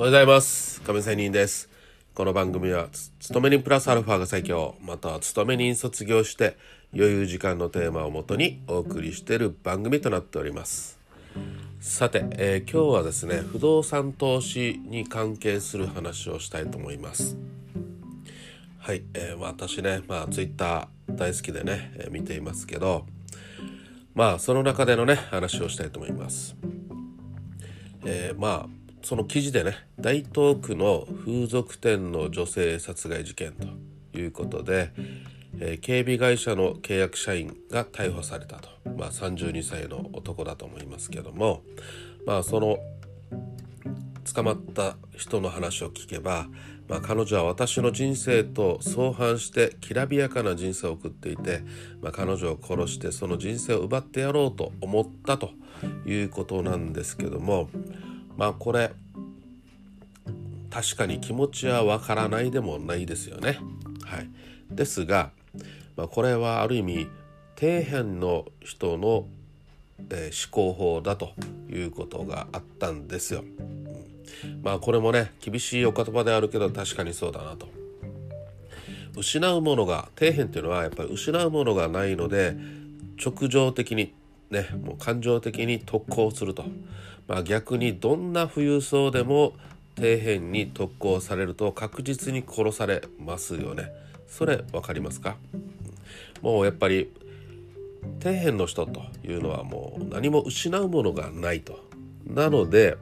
おはようございます。亀仙人です。この番組は勤め人プラスアルファが最強。または勤め人卒業して余裕時間のテーマをもとにお送りしている番組となっております。さて、えー、今日はですね不動産投資に関係する話をしたいと思います。はい、えー、私ねまあツイッター大好きでね、えー、見ていますけどまあその中でのね話をしたいと思います。えー、まあその記事でね大東区の風俗店の女性殺害事件ということで、えー、警備会社の契約社員が逮捕されたと、まあ、32歳の男だと思いますけども、まあ、その捕まった人の話を聞けば、まあ、彼女は私の人生と相反してきらびやかな人生を送っていて、まあ、彼女を殺してその人生を奪ってやろうと思ったということなんですけどもまあこれ確かに気持ちはわからないでもないですよね。はい、ですが、まあ、これはある意味底辺の人の、えー、思考法だということがあったんですよ。うん、まあこれもね厳しいお言葉であるけど確かにそうだなと。失うものが底辺っていうのはやっぱり失うものがないので直情的にねもう感情的に特攻すると。まあ、逆にどんな富裕層でも底辺に特攻されると確実に殺されますよね。それ分かりますか？もうやっぱり底辺の人というのはもう何も失うものがないと。なので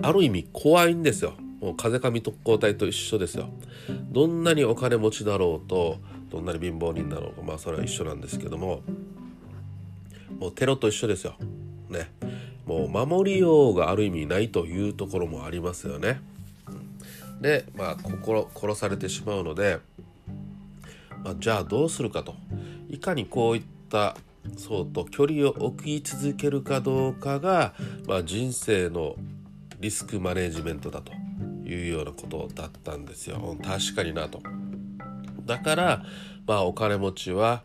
ある意味怖いんですよ。もう風上特攻隊と一緒ですよ。どんなにお金持ちだろうとどんなに貧乏人だろうかまあそれは一緒なんですけどももうテロと一緒ですよ。ね。もう守りようがある意味ないというところもありますよね。でまあ心殺されてしまうので、まあ、じゃあどうするかと。いかにこういったそうと距離を置き続けるかどうかが、まあ、人生のリスクマネジメントだというようなことだったんですよ。確かになと。だからまあお金持ちは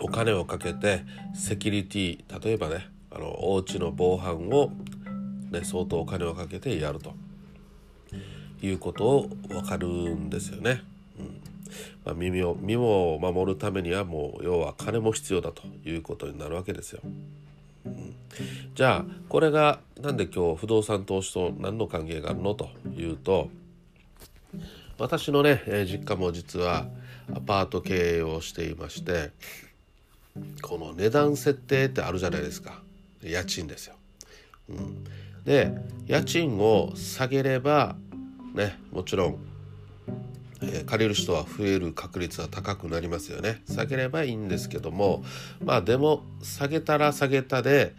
お金をかけてセキュリティ例えばねあのお家の防犯を、ね、相当お金をかけてやるということを分かるんですよね。うんまあ、耳を身を守るためにはもう要は金も必要だということになるわけですよ。うん、じゃあこれがなんで今日不動産投資と何の関係があるのというと私のね、実家も実はアパート経営をしていましてこの値段設定ってあるじゃないですか。家賃ですよ。うん、で家賃を下げればねもちろん、えー、借りる人は増える確率は高くなりますよね下げればいいんですけどもまあでも下げたら下げたで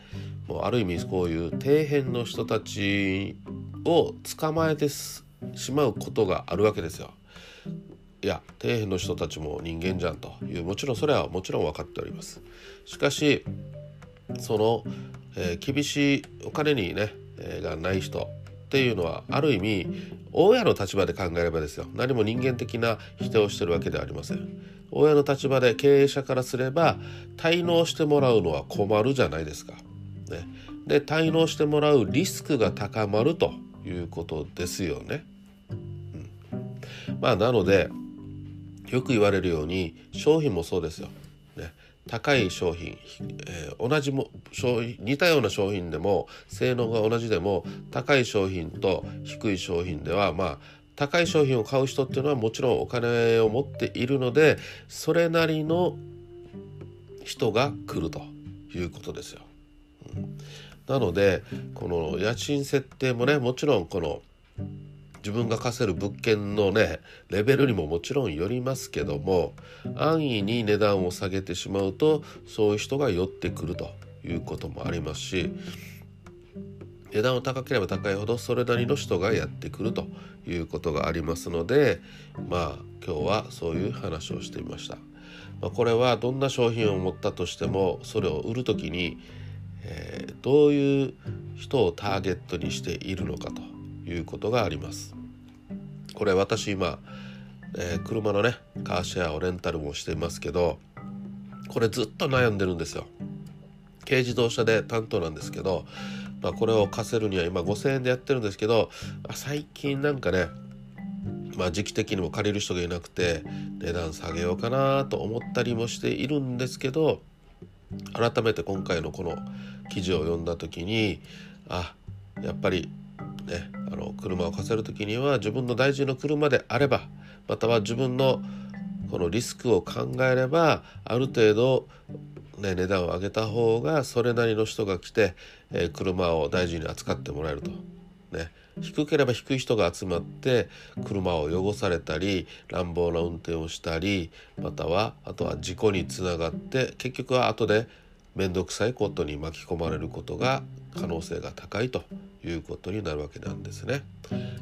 もうある意味こういう底辺の人たちを捕まえてしまうことがあるわけですよ。いや底辺の人たちも人間じゃんと。いうもちろんそれはもちろん分かっております。しかしその、えー、厳しいお金にね、えー、がない人っていうのはある意味親の立場で考えればですよ。何も人間的な否定をしてるわけではありません。親の立場で経営者からすれば滞納してもらうのは困るじゃないですか、ね、で滞納してもらうリスクが高まるということですよね、うん、まあなのでよく言われるように商品もそうですよ。ね。高い商品、えー、同じも商品似たような商品でも性能が同じでも高い商品と低い商品ではまあ高い商品を買う人っていうのはもちろんお金を持っているのでそれなりの人が来るということですよ。うん、なのでこの家賃設定もねもちろんこの自分が貸せる物件のねレベルにももちろんよりますけども安易に値段を下げてしまうとそういう人が寄ってくるということもありますし値段を高ければ高いほどそれなりの人がやってくるということがありますのでまあ今日はそういう話をしてみました。まあ、これはどんな商品を持ったとしてもそれを売る時に、えー、どういう人をターゲットにしているのかということがあります。これ私今、えー、車のねカーシェアをレンタルもしてますけどこれずっと悩んでるんですよ。軽自動車で担当なんですけどまあ、これを貸せるには今5,000円でやってるんですけど最近なんかねまあ、時期的にも借りる人がいなくて値段下げようかなと思ったりもしているんですけど改めて今回のこの記事を読んだ時にあやっぱりねあ車を貸せる時には自分の大事な車であればまたは自分のこのリスクを考えればある程度、ね、値段を上げた方がそれなりの人が来て、えー、車を大事に扱ってもらえると。ね、低ければ低い人が集まって車を汚されたり乱暴な運転をしたりまたはあとは事故につながって結局は後で面倒くさいことに巻き込まれることが可能性が高いということになるわけなんですね。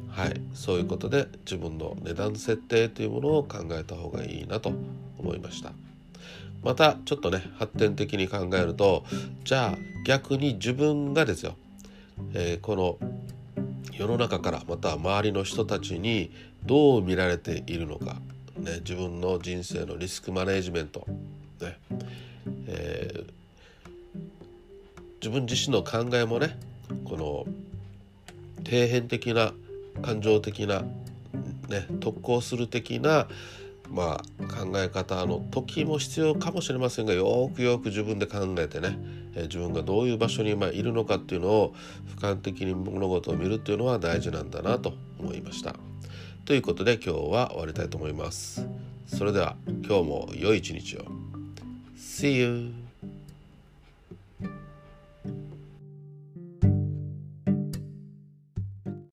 はい、そういうことで自分の値段設定というものを考えた方がいいなと思いました。またちょっとね発展的に考えるとじゃあ逆に自分がですよ、えー、この世の中からまた周りの人たちにどう見られているのか、ね、自分の人生のリスクマネジメント、ねえー、自分自身の考えもねこの底辺的な感情的な、ね、特攻する的な、まあ、考え方の時も必要かもしれませんがよくよく自分で考えてね、え自分がどういう場所に今いるのかっていうのを俯瞰的に物事を見るっていうのは大事なんだなと思いました。ということで今日は終わりたいと思います。それでは今日も良い一日を。See you!